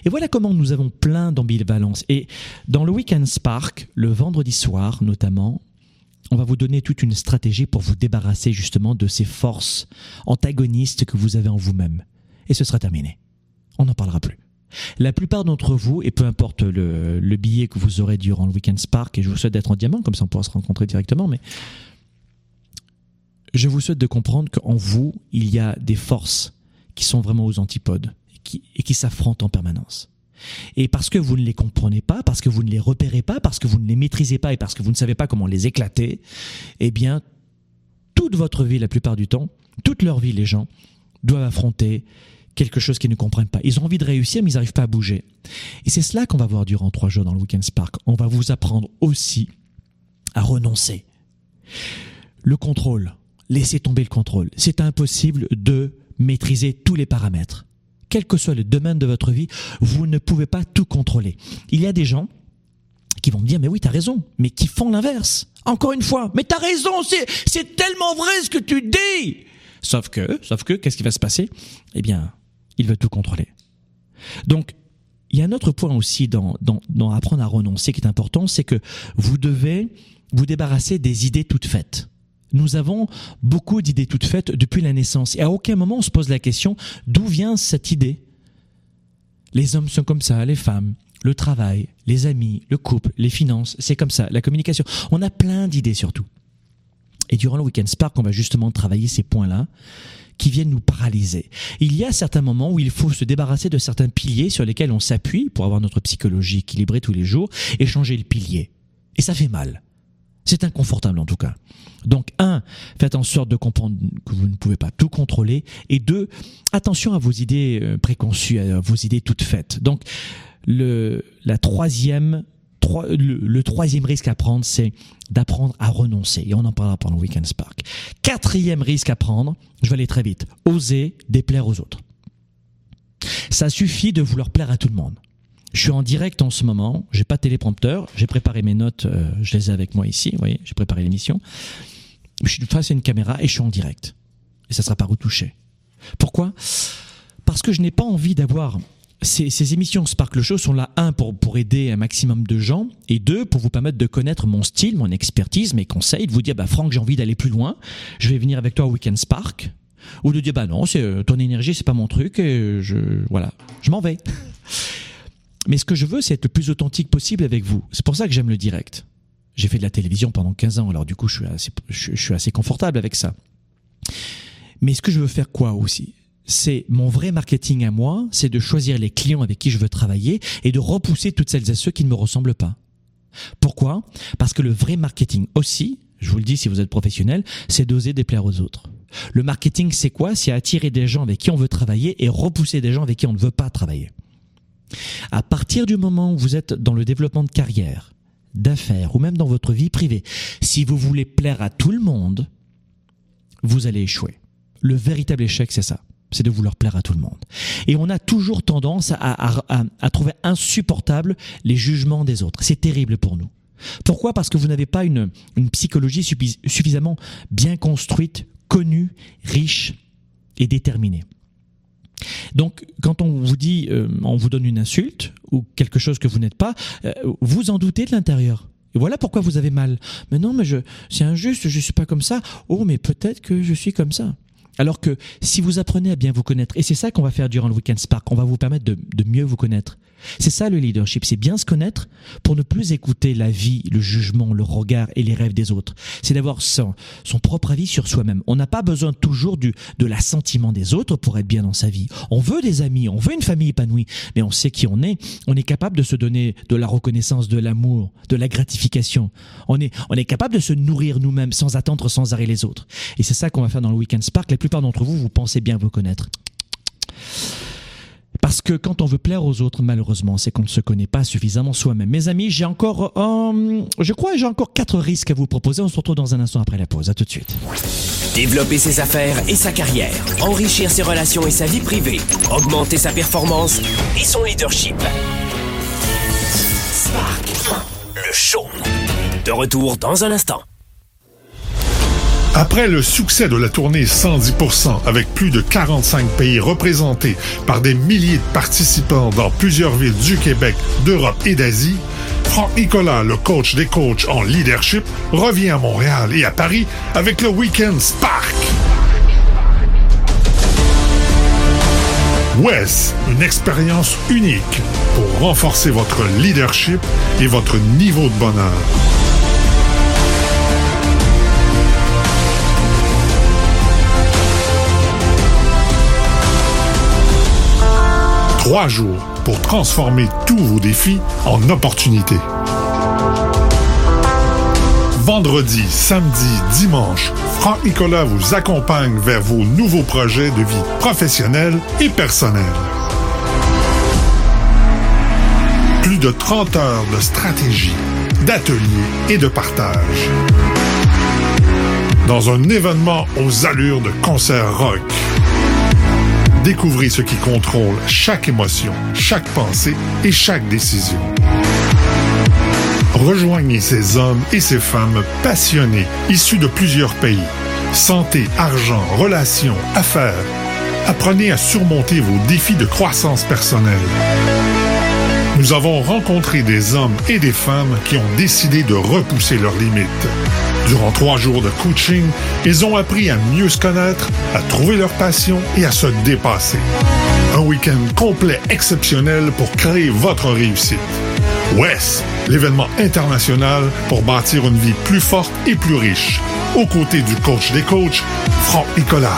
Et voilà comment nous avons plein d'ambivalence. Et dans le Weekend Spark, le vendredi soir notamment, on va vous donner toute une stratégie pour vous débarrasser justement de ces forces antagonistes que vous avez en vous-même. Et ce sera terminé. On n'en parlera plus. La plupart d'entre vous, et peu importe le, billet que vous aurez durant le Weekend Spark, et je vous souhaite d'être en diamant, comme ça on pourra se rencontrer directement, mais je vous souhaite de comprendre qu'en vous, il y a des forces qui sont vraiment aux antipodes et qui s'affrontent en permanence. Et parce que vous ne les comprenez pas, parce que vous ne les repérez pas, parce que vous ne les maîtrisez pas et parce que vous ne savez pas comment les éclater, eh bien, toute votre vie, la plupart du temps, toute leur vie, les gens doivent affronter quelque chose qu'ils ne comprennent pas. Ils ont envie de réussir, mais ils n'arrivent pas à bouger. Et c'est cela qu'on va voir durant trois jours dans le Weekend Spark. On va vous apprendre aussi à renoncer. Le contrôle. Laissez tomber le contrôle. C'est impossible de maîtriser tous les paramètres. Quel que soit le domaine de votre vie, vous ne pouvez pas tout contrôler. Il y a des gens qui vont me dire, mais oui, tu as raison, mais qui font l'inverse. Encore une fois, mais tu as raison, c'est tellement vrai ce que tu dis. Sauf que, sauf que, qu'est-ce qui va se passer? Eh bien, il veut tout contrôler. Donc, il y a un autre point aussi dans, dans, dans apprendre à renoncer qui est important, c'est que vous devez vous débarrasser des idées toutes faites. Nous avons beaucoup d'idées toutes faites depuis la naissance. Et à aucun moment on se pose la question d'où vient cette idée? Les hommes sont comme ça, les femmes, le travail, les amis, le couple, les finances, c'est comme ça, la communication. On a plein d'idées surtout. Et durant le Weekend Spark, on va justement travailler ces points-là qui viennent nous paralyser. Il y a certains moments où il faut se débarrasser de certains piliers sur lesquels on s'appuie pour avoir notre psychologie équilibrée tous les jours et changer le pilier. Et ça fait mal. C'est inconfortable en tout cas. Donc un, faites en sorte de comprendre que vous ne pouvez pas tout contrôler. Et deux, attention à vos idées euh, préconçues, à vos idées toutes faites. Donc le, la troisième le, troisième risque à prendre, c'est d'apprendre à renoncer. Et on en parlera pendant le Weekend Spark. Quatrième risque à prendre, je vais aller très vite, oser déplaire aux autres. Ça suffit de vouloir plaire à tout le monde. Je suis en direct en ce moment, j'ai pas de téléprompteur, j'ai préparé mes notes, euh, je les ai avec moi ici, vous voyez, j'ai préparé l'émission. Je suis face à une caméra et je suis en direct. Et ça sera pas retouché. Pourquoi? Parce que je n'ai pas envie d'avoir ces, ces, émissions Sparkle Show sont là, un, pour, pour aider un maximum de gens, et deux, pour vous permettre de connaître mon style, mon expertise, mes conseils, de vous dire, bah, Franck, j'ai envie d'aller plus loin, je vais venir avec toi au Weekend Spark, ou de dire, bah non, c'est, euh, ton énergie, c'est pas mon truc, et je, voilà, je m'en vais. Mais ce que je veux, c'est être le plus authentique possible avec vous. C'est pour ça que j'aime le direct. J'ai fait de la télévision pendant 15 ans, alors du coup, je suis assez, je suis assez confortable avec ça. Mais ce que je veux faire quoi aussi? C'est mon vrai marketing à moi, c'est de choisir les clients avec qui je veux travailler et de repousser toutes celles et ceux qui ne me ressemblent pas. Pourquoi? Parce que le vrai marketing aussi, je vous le dis si vous êtes professionnel, c'est d'oser déplaire aux autres. Le marketing, c'est quoi? C'est attirer des gens avec qui on veut travailler et repousser des gens avec qui on ne veut pas travailler. À partir du moment où vous êtes dans le développement de carrière, d'affaires ou même dans votre vie privée, si vous voulez plaire à tout le monde, vous allez échouer. Le véritable échec, c'est ça c'est de vouloir plaire à tout le monde. Et on a toujours tendance à, trouver insupportable les jugements des autres. C'est terrible pour nous. Pourquoi? Parce que vous n'avez pas une, psychologie suffisamment bien construite, connue, riche et déterminée. Donc, quand on vous dit, euh, on vous donne une insulte ou quelque chose que vous n'êtes pas, euh, vous en doutez de l'intérieur. Et voilà pourquoi vous avez mal. Mais non, mais je, c'est injuste, je suis pas comme ça. Oh, mais peut-être que je suis comme ça. Alors que si vous apprenez à bien vous connaître, et c'est ça qu'on va faire durant le Weekend Spark, on va vous permettre de, mieux vous connaître. C'est ça le leadership, c'est bien se connaître pour ne plus écouter la vie, le jugement, le regard et les rêves des autres. C'est d'avoir son, son propre avis sur soi-même. On n'a pas besoin toujours du, de l'assentiment des autres pour être bien dans sa vie. On veut des amis, on veut une famille épanouie, mais on sait qui on est. On est capable de se donner de la reconnaissance, de l'amour, de la gratification. On est, on est capable de se nourrir nous-mêmes sans attendre sans arrêt les autres. Et c'est ça qu'on va faire dans le Weekend Spark. La plupart d'entre vous, vous pensez bien vous connaître. Parce que quand on veut plaire aux autres, malheureusement, c'est qu'on ne se connaît pas suffisamment soi-même. Mes amis, j'ai encore, euh, je crois, j'ai encore quatre risques à vous proposer. On se retrouve dans un instant après la pause. À tout de suite. Développer ses affaires et sa carrière, enrichir ses relations et sa vie privée, augmenter sa performance et son leadership. Spark, le show. De retour dans un instant. Après le succès de la tournée 110% avec plus de 45 pays représentés par des milliers de participants dans plusieurs villes du Québec, d'Europe et d'Asie, Franck Nicolas, le coach des coachs en leadership, revient à Montréal et à Paris avec le Weekend Spark. WES, une expérience unique pour renforcer votre leadership et votre niveau de bonheur. Jours pour transformer tous vos défis en opportunités. Vendredi, samedi, dimanche, Franck Nicolas vous accompagne vers vos nouveaux projets de vie professionnelle et personnelle. Plus de 30 heures de stratégie, d'ateliers et de partage. Dans un événement aux allures de concert rock. Découvrez ce qui contrôle chaque émotion, chaque pensée et chaque décision. Rejoignez ces hommes et ces femmes passionnés, issus de plusieurs pays. Santé, argent, relations, affaires. Apprenez à surmonter vos défis de croissance personnelle. Nous avons rencontré des hommes et des femmes qui ont décidé de repousser leurs limites. Durant trois jours de coaching, ils ont appris à mieux se connaître, à trouver leur passion et à se dépasser. Un week-end complet exceptionnel pour créer votre réussite. WES, l'événement international pour bâtir une vie plus forte et plus riche. Aux côtés du coach des coachs, Franck Nicolas.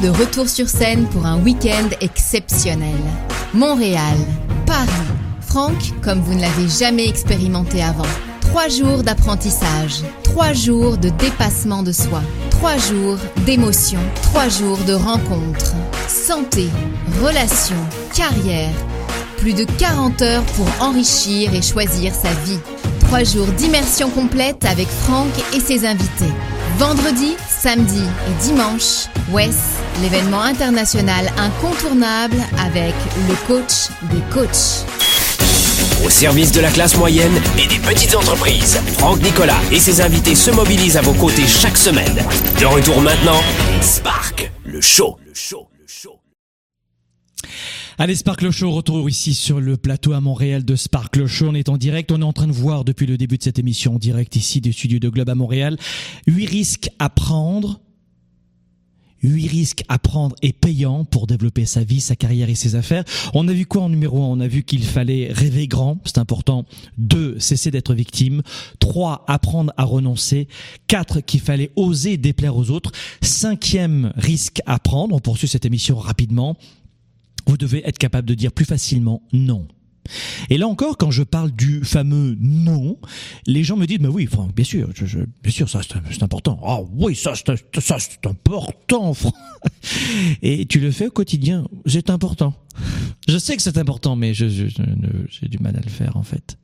De retour sur scène pour un week-end exceptionnel. Montréal, Paris, Franck comme vous ne l'avez jamais expérimenté avant. Trois jours d'apprentissage, trois jours de dépassement de soi, trois jours d'émotion, trois jours de rencontres. Santé, relations, carrière. Plus de 40 heures pour enrichir et choisir sa vie. Trois jours d'immersion complète avec Franck et ses invités. Vendredi, samedi et dimanche, WES, l'événement international incontournable avec le coach des coachs. au service de la classe moyenne et des petites entreprises. Franck Nicolas et ses invités se mobilisent à vos côtés chaque semaine. De retour maintenant, Spark, le show. Le show. Allez, Sparkle Show, retour ici sur le plateau à Montréal de Sparkle Show. On est en direct. On est en train de voir depuis le début de cette émission en direct ici des studios de Globe à Montréal. Huit risques à prendre. Huit risques à prendre et payants pour développer sa vie, sa carrière et ses affaires. On a vu quoi en numéro un? On a vu qu'il fallait rêver grand, c'est important. Deux, cesser d'être victime. Trois, apprendre à renoncer. Quatre, qu'il fallait oser déplaire aux autres. Cinquième risque à prendre. On poursuit cette émission rapidement vous devez être capable de dire plus facilement non. Et là encore, quand je parle du fameux non, les gens me disent, mais oui, Franck, bien sûr, je, je, bien sûr, ça c'est important. Ah oui, ça c'est important, Franck. Et tu le fais au quotidien, c'est important. Je sais que c'est important, mais je, je, j'ai du mal à le faire en fait.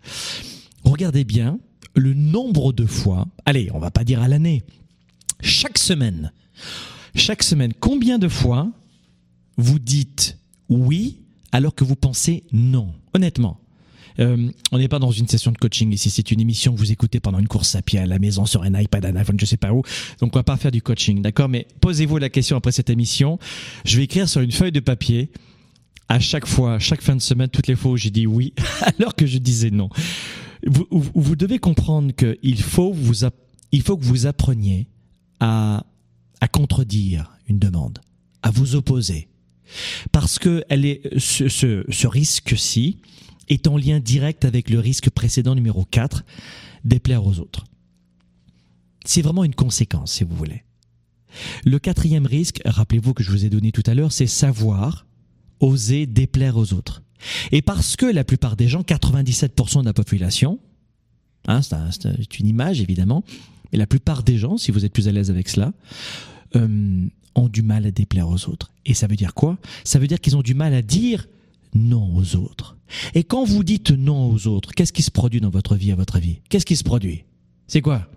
Regardez bien le nombre de fois, allez, on va pas dire à l'année, chaque semaine, chaque semaine, combien de fois vous dites oui alors que vous pensez non Honnêtement. Euh, on n'est pas dans une session de coaching ici, c'est une émission que vous écoutez pendant une course à pied à la maison sur un iPad, un iPhone, je sais pas où. Donc on va pas faire du coaching, d'accord? Mais posez-vous la question après cette émission. Je vais écrire sur une feuille de papier à chaque fois, chaque fin de semaine, toutes les fois où j'ai dit oui alors que je disais non. Vous, vous devez comprendre qu'il faut vous, faut que vous appreniez à, à contredire une demande, à vous opposer parce que elle est, ce, risque-ci est en lien direct avec le risque précédent numéro 4, déplaire aux autres. C'est vraiment une conséquence, si vous voulez. Le quatrième risque, rappelez-vous que je vous ai donné tout à l'heure, c'est savoir, oser déplaire aux autres. Et parce que la plupart des gens, 97% de la population, hein, c'est une image évidemment, mais la plupart des gens, si vous êtes plus à l'aise avec cela, euh, ont du mal à déplaire aux autres. Et ça veut dire quoi? Ça veut dire qu'ils ont du mal à dire non aux autres. Et quand vous dites non aux autres, qu'est-ce qui se produit dans votre vie, à votre avis? Qu'est-ce qui se produit? C'est quoi?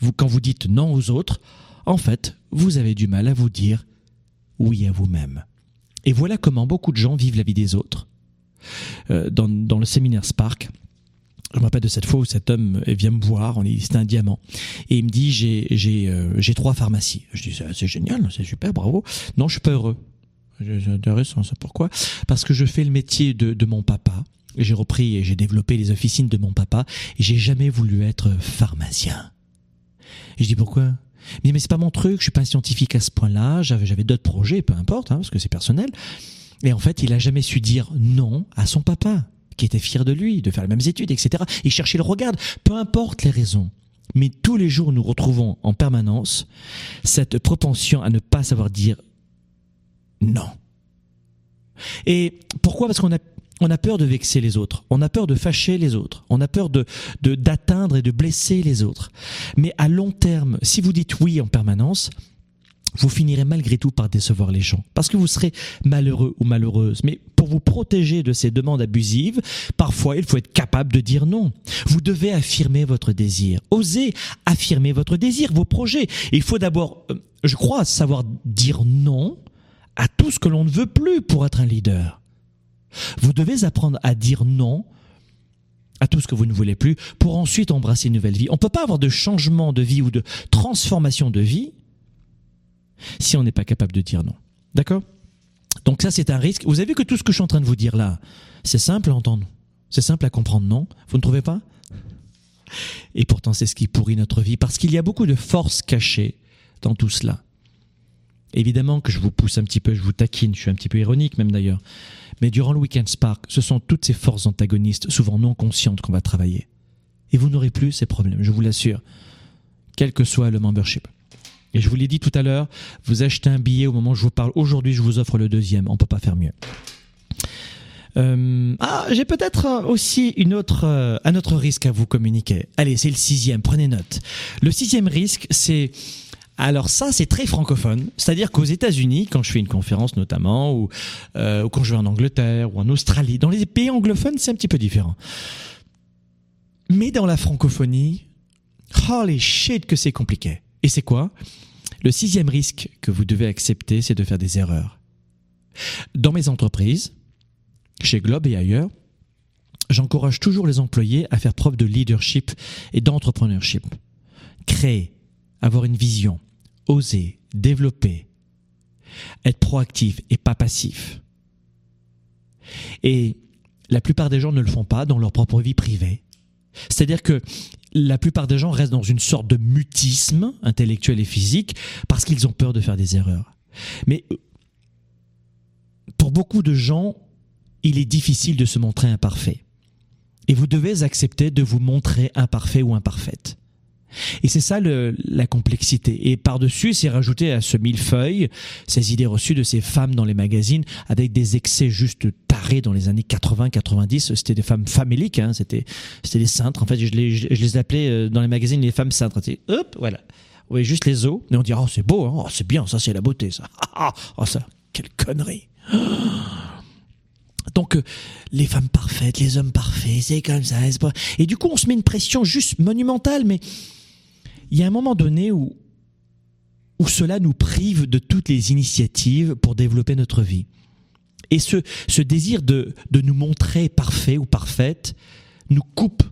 Vous, Quand vous dites non aux autres, en fait, vous avez du mal à vous dire oui à vous-même. Et voilà comment beaucoup de gens vivent la vie des autres. Euh, dans, dans le séminaire Spark, je me rappelle de cette fois où cet homme vient me voir, on est, c'était un diamant, et il me dit j'ai j'ai euh, j'ai trois pharmacies. Je dis c'est génial, c'est super, bravo. Non, je suis pas heureux. C'est intéressant, ça pourquoi? Parce que je fais le métier de, de mon papa. J'ai repris et j'ai développé les officines de mon papa et j'ai jamais voulu être pharmacien. Je dis pourquoi? Mais, mais c'est pas mon truc, je suis pas scientifique à ce point-là, j'avais j'avais d'autres projets, peu importe, hein, parce que c'est personnel. Et en fait, il a jamais su dire non à son papa qui était fier de lui, de faire les mêmes études, etc. Il cherchait le regard, peu importe les raisons. Mais tous les jours, nous retrouvons en permanence cette propension à ne pas savoir dire non. Et pourquoi? Parce qu'on a on a peur de vexer les autres, on a peur de fâcher les autres, on a peur de d'atteindre et de blesser les autres. Mais à long terme, si vous dites oui en permanence, vous finirez malgré tout par décevoir les gens. Parce que vous serez malheureux ou malheureuse. Mais pour vous protéger de ces demandes abusives, parfois il faut être capable de dire non. Vous devez affirmer votre désir. Osez affirmer votre désir, vos projets. il faut d'abord, euh, je crois, savoir dire non à tout ce que l'on ne veut plus pour être un leader. Vous devez apprendre à dire non à tout ce que vous ne voulez plus pour ensuite embrasser une nouvelle vie. On ne peut pas avoir de changement de vie ou de transformation de vie si on n'est pas capable de dire non. D'accord? Donc ça, c'est un risque. Vous avez vu que tout ce que je suis en train de vous dire là, c'est simple à entendre. C'est simple à comprendre, non? Vous ne trouvez pas? Et pourtant, c'est ce qui pourrit notre vie, parce qu'il y a beaucoup de forces cachées dans tout cela. Évidemment que je vous pousse un petit peu, je vous taquine, je suis un petit peu ironique même d'ailleurs. Mais durant le Weekend Spark, ce sont toutes ces forces antagonistes, souvent non conscientes, qu'on va travailler. Et vous n'aurez plus ces problèmes, je vous l'assure, quel que soit le membership. Et je vous l'ai dit tout à l'heure, vous achetez un billet au moment où je vous parle. Aujourd'hui, je vous offre le deuxième. On peut pas faire mieux. Euh, ah, j'ai peut-être aussi une autre, euh, un autre risque à vous communiquer. Allez, c'est le sixième. Prenez note. Le sixième risque, c'est alors ça, c'est très francophone. C'est-à-dire qu'aux États-Unis, quand je fais une conférence notamment, ou, euh, quand je vais en Angleterre ou en Australie, dans les pays anglophones, c'est un petit peu différent. Mais dans la francophonie, holy shit que c'est compliqué. Et c'est quoi? Le sixième risque que vous devez accepter, c'est de faire des erreurs. Dans mes entreprises, chez Globe et ailleurs, j'encourage toujours les employés à faire preuve de leadership et d'entrepreneurship. Créer, avoir une vision, oser, développer, être proactif et pas passif. Et la plupart des gens ne le font pas dans leur propre vie privée. C'est-à-dire que la plupart des gens restent dans une sorte de mutisme intellectuel et physique parce qu'ils ont peur de faire des erreurs. Mais euh, pour beaucoup de gens, il est difficile de se montrer imparfait. Et vous devez accepter de vous montrer imparfait ou imparfaite. Et c'est ça la complexité. Et par-dessus, c'est rajouté à ce millefeuille ces idées reçues de ces femmes dans les magazines avec des excès juste tarés dans les années 80-90. C'était des femmes faméliques, hein, c'était c'était des cintres. En fait, je les, je les appelais euh, dans les magazines les femmes cintres. Hop, voilà. Oui, juste les os. Et on dit, oh, c'est beau, hein. oh, c'est bien, ça, c'est la beauté, ça. oh, ça, quelle connerie. Donc euh, les femmes parfaites, les hommes parfaits, c'est comme ça. Et du coup, on se met une pression juste monumentale, mais il y a un moment donné où, où cela nous prive de toutes les initiatives pour développer notre vie. Et ce, ce désir de, de nous montrer parfait ou parfaite nous coupe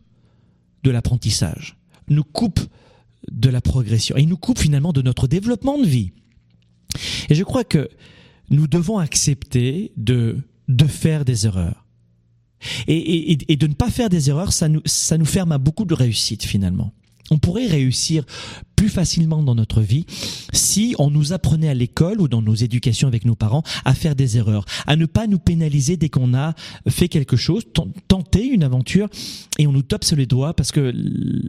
de l'apprentissage, nous coupe de la progression et nous coupe finalement de notre développement de vie. Et je crois que nous devons accepter de, de faire des erreurs. Et, et, de ne pas faire des erreurs, ça nous, ça nous ferme à beaucoup de réussite finalement. On pourrait réussir plus facilement dans notre vie si on nous apprenait à l'école ou dans nos éducations avec nos parents à faire des erreurs, à ne pas nous pénaliser dès qu'on a fait quelque chose, tenter une aventure et on nous tope sur les doigts parce que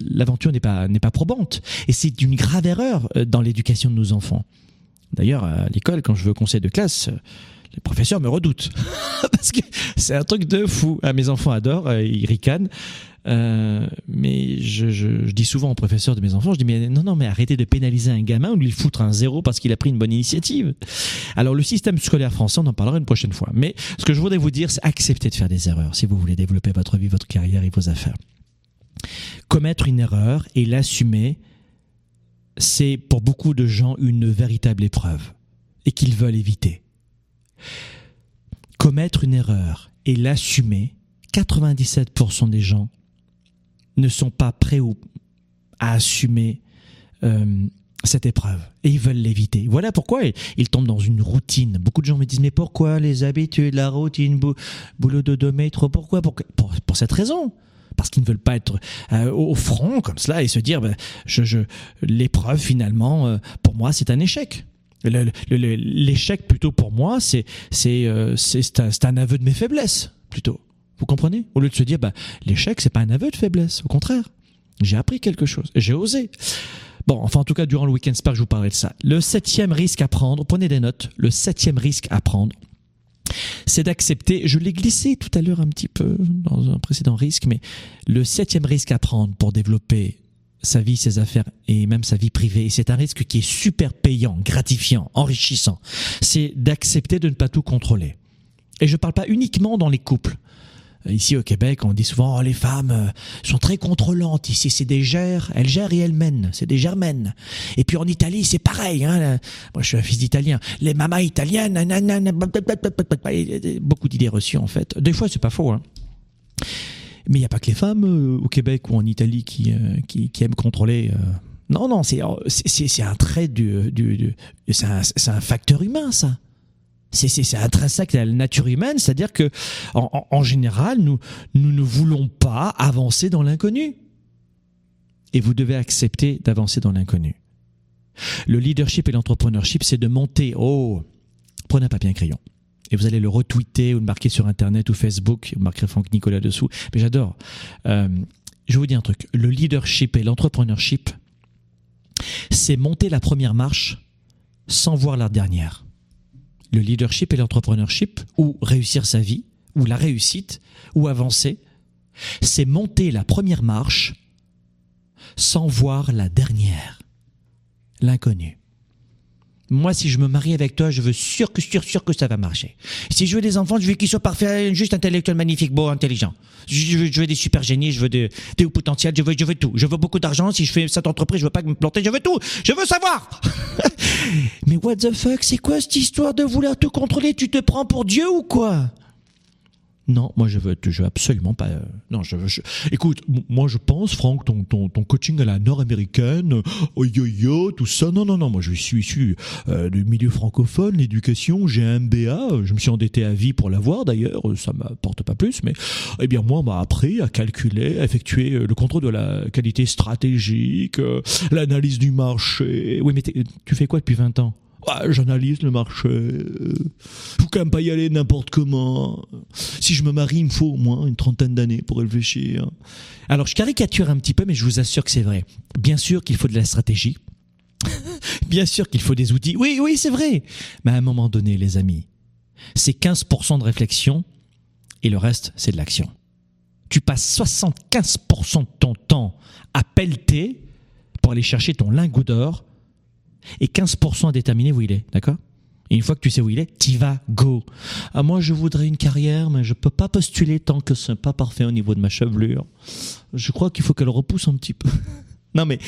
l'aventure n'est pas n'est pas probante. Et c'est une grave erreur euh, dans l'éducation de nos enfants. D'ailleurs, à l'école, quand je veux conseil de classe, euh, les professeurs me redoutent parce que c'est un truc de fou. Ah, mes enfants adorent, euh, ils ricanent. Euh, mais je, je, je, dis souvent aux professeurs de mes enfants, je dis mais non non mais arrêtez de pénaliser un gamin ou de lui foutre un zéro parce qu'il a pris une bonne initiative. Alors le système scolaire français, on en parlera une prochaine fois. Mais ce que je voudrais vous dire, c'est accepter de faire des erreurs si vous voulez développer votre vie, votre carrière et vos affaires. Commettre une erreur et l'assumer, c'est pour beaucoup de gens une véritable épreuve et qu'ils veulent éviter. Commettre une erreur et l'assumer, 97% des gens ne sont pas prêts à assumer euh, cette épreuve et ils veulent l'éviter. Voilà pourquoi ils, tombent dans une routine. Beaucoup de gens me disent mais pourquoi les habitudes, la routine, boulot de métro, pourquoi pour, cette raison? Parce qu'ils ne veulent pas être euh, au front comme cela et se dire ben, l'épreuve finalement euh, pour moi c'est un échec. L'échec plutôt pour moi c'est c'est un aveu de mes faiblesses plutôt. Vous comprenez? Au lieu de se dire, bah, l'échec, c'est pas un aveu de faiblesse. Au contraire, j'ai appris quelque chose. J'ai osé. Bon, enfin, en tout cas, durant le week-end Spark, je vous parlerai de ça. Le septième risque à prendre, prenez des notes. Le septième risque à prendre, c'est d'accepter, je l'ai glissé tout à l'heure un petit peu dans un précédent risque, mais le septième risque à prendre pour développer sa vie, ses affaires et même sa vie privée, c'est un risque qui est super payant, gratifiant, enrichissant, c'est d'accepter de ne pas tout contrôler. Et je ne parle pas uniquement dans les couples. Ici au Québec, on dit souvent oh, les femmes euh, sont très contrôlantes. Ici, c'est des gères, elles gèrent et elles mènent. C'est des germaines. Et puis en Italie, c'est pareil. Hein, moi, je suis un fils d'italien. Les mamas italiennes, beaucoup d'idées reçues en fait. Des fois, c'est pas faux. Hein. Mais il n'y a pas que les femmes euh, au Québec ou en Italie qui, euh, aiment contrôler. Non, non, c'est c'est un trait du, c'est un facteur humain, ça c'est intrinsèque à la nature humaine, c'est-à-dire que en, en, général, nous, nous ne voulons pas avancer dans l'inconnu. Et vous devez accepter d'avancer dans l'inconnu. Le leadership et l'entrepreneurship, c'est de monter. Oh, prenez un papier et un crayon. Et vous allez le retweeter ou le marquer sur Internet ou Facebook. Vous marquerez Franck Nicolas dessous. Mais j'adore. Euh, je vous dis un truc. Le leadership et l'entrepreneurship, c'est monter la première marche sans voir la dernière le leadership et l'entrepreneurship, ou réussir sa vie, ou la réussite, ou avancer, c'est monter la première marche sans voir la dernière, l'inconnu. Moi, si je me marie avec toi, je veux sûr que sûr sûr que ça va marcher. Si je veux des enfants, je veux qu'ils soient parfaits, juste intellectuels, magnifiques, beaux, intelligents. Je veux, je des super génies, je veux des, des hauts potentiels, je veux, je veux tout. Je veux beaucoup d'argent. Si je fais cette entreprise, je veux pas me planter, je veux tout. Je veux savoir. Mais what the fuck, c'est quoi cette histoire de vouloir tout contrôler? Tu te prends pour Dieu ou quoi? Non, moi je veux, je veux absolument pas. euh, non, je, je- écoute, moi je pense, Franck, ton, ton, ton coaching à la nord-américaine, euh, oh, yo yo, tout ça. Non, non, non, moi je suis issu euh, du milieu francophone, l'éducation, j'ai un euh, je me suis endetté à vie pour l'avoir d'ailleurs, euh, ça m'apporte pas plus, mais eh bien moi on m'a appris à calculer, à effectuer euh, le contrôle de la qualité stratégique, euh, l'analyse du marché. Oui, mais tu fais quoi depuis 20 ans? Ouais, J'analyse le marché. Faut quand même pas y aller n'importe comment. Si je me marie, il me faut au moins une trentaine d'années pour réfléchir. Alors, je caricature un petit peu, mais je vous assure que c'est vrai. Bien sûr qu'il faut de la stratégie. Bien sûr qu'il faut des outils. Oui, oui, c'est vrai. Mais à un moment donné, les amis, c'est 15% de réflexion et le reste, c'est de l'action. Tu passes 75% de ton temps à pelleter pour aller chercher ton lingot d'or et 15% à déterminer où il est, d'accord? Et une fois que tu sais où il est, t'y vas, go. Ah, moi, je voudrais une carrière, mais je peux pas postuler tant que c'est pas parfait au niveau de ma chevelure. Je crois qu'il faut qu'elle repousse un petit peu. non, mais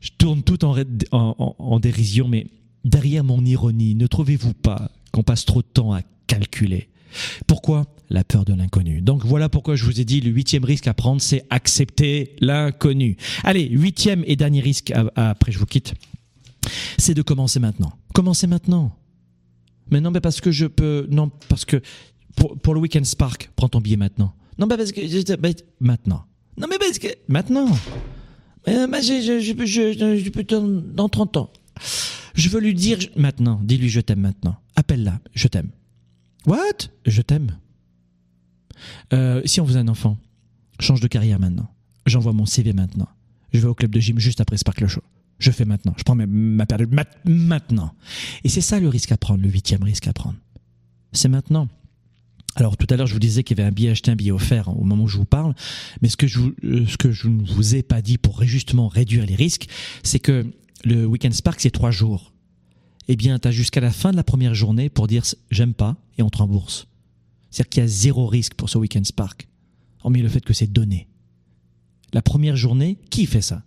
je tourne tout en, en, en- dérision, mais derrière mon ironie, ne trouvez-vous pas qu'on passe trop de temps à calculer? Pourquoi? La peur de l'inconnu. Donc voilà pourquoi je vous ai dit le huitième risque à prendre, c'est accepter l'inconnu. Allez, huitième et dernier risque, après je vous quitte, c'est de commencer maintenant. Commencez maintenant. Mais non, mais parce que je peux. Non, parce que pour, pour le Weekend Spark, prends ton billet maintenant. Non, mais parce que. maintenant. Non, mais parce que. Maintenant. Euh, bah, je, je, je, je, dans, dans 30 ans. Je veux lui dire maintenant. Dis-lui je t'aime maintenant. Appelle-la. Je t'aime. What? Je t'aime. Euh, si on a un enfant, change de carrière maintenant. J'envoie mon CV maintenant. Je vais au club de gym juste après Sparkle Show. Je fais maintenant. Je prends ma, ma période mat- maintenant. Et c'est ça le risque à prendre, le huitième risque à prendre. C'est maintenant. Alors tout à l'heure, je vous disais qu'il y avait un billet acheté, un billet offert au moment où je vous parle. Mais ce que je, euh, ce que je ne vous ai pas dit pour justement réduire les risques, c'est que le Weekend Spark, c'est trois jours. Eh bien, tu as jusqu'à la fin de la première journée pour dire j'aime pas et on te rembourse. C'est-à-dire qu'il y a zéro risque pour ce Weekend Spark, hormis le fait que c'est donné. La première journée, qui fait ça?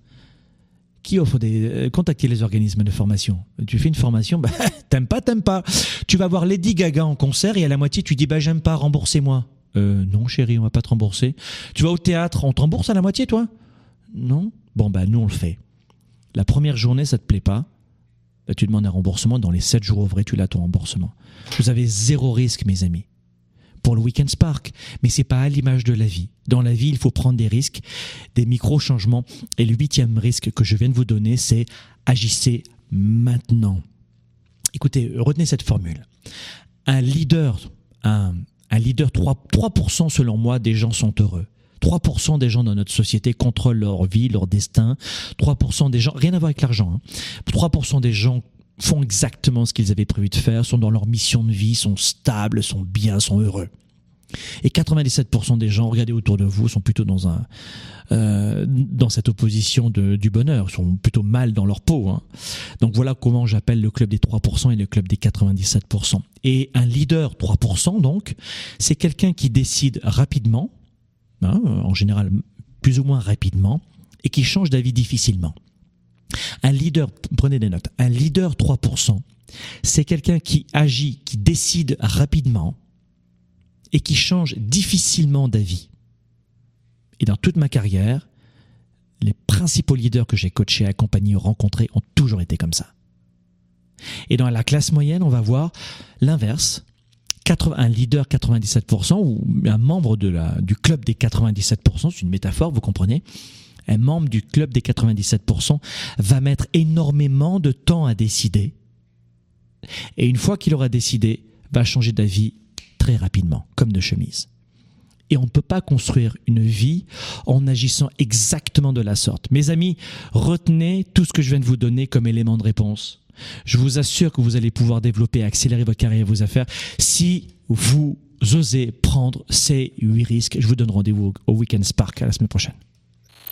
Qui offre des euh, contactez les organismes de formation. Tu fais une formation, bah, t'aimes pas, t'aimes pas. Tu vas voir Lady Gaga en concert et à la moitié tu dis bah j'aime pas, remboursez-moi. Euh, non chérie, on va pas te rembourser. Tu vas au théâtre, on te rembourse à la moitié toi? Non? Bon bah nous on le fait. La première journée ça te plaît pas, bah, tu demandes un remboursement dans les 7 jours ouvrés, tu l'as ton remboursement. Vous avez zéro risque mes amis pour le Weekend Spark, mais c'est pas à l'image de la vie. Dans la vie, il faut prendre des risques, des micro-changements. Et le huitième risque que je viens de vous donner, c'est agissez maintenant. Écoutez, retenez cette formule. Un leader, un, un leader, 3%, 3% selon moi des gens sont heureux. 3% des gens dans notre société contrôlent leur vie, leur destin. 3% des gens, rien à voir avec l'argent, hein. 3% des gens font exactement ce qu'ils avaient prévu de faire, sont dans leur mission de vie, sont stables, sont bien, sont heureux. Et 97% des gens, regardez autour de vous, sont plutôt dans un euh, dans cette opposition de, du bonheur, sont plutôt mal dans leur peau. hein. Donc voilà comment j'appelle le club des 3% et le club des 97%. Et un leader 3% donc, c'est quelqu'un qui décide rapidement, hein, en général plus ou moins rapidement, et qui change d'avis difficilement. Un leader, prenez des notes, un leader 3%, c'est quelqu'un qui agit, qui décide rapidement et qui change difficilement d'avis. Et dans toute ma carrière, les principaux leaders que j'ai coachés, accompagnés ou rencontrés ont toujours été comme ça. Et dans la classe moyenne, on va voir l'inverse. 80 Un leader 97% ou un membre de la, du club des 97%, c'est une métaphore, vous comprenez un membre du club des 97% va mettre énormément de temps à décider. Et une fois qu'il aura décidé, va changer d'avis très rapidement, comme de chemise. Et on ne peut pas construire une vie en agissant exactement de la sorte. Mes amis, retenez tout ce que je viens de vous donner comme élément de réponse. Je vous assure que vous allez pouvoir développer et accélérer votre carrière et vos affaires si vous osez prendre ces huit risques. Je vous donne rendez-vous au Weekend Spark à la semaine prochaine.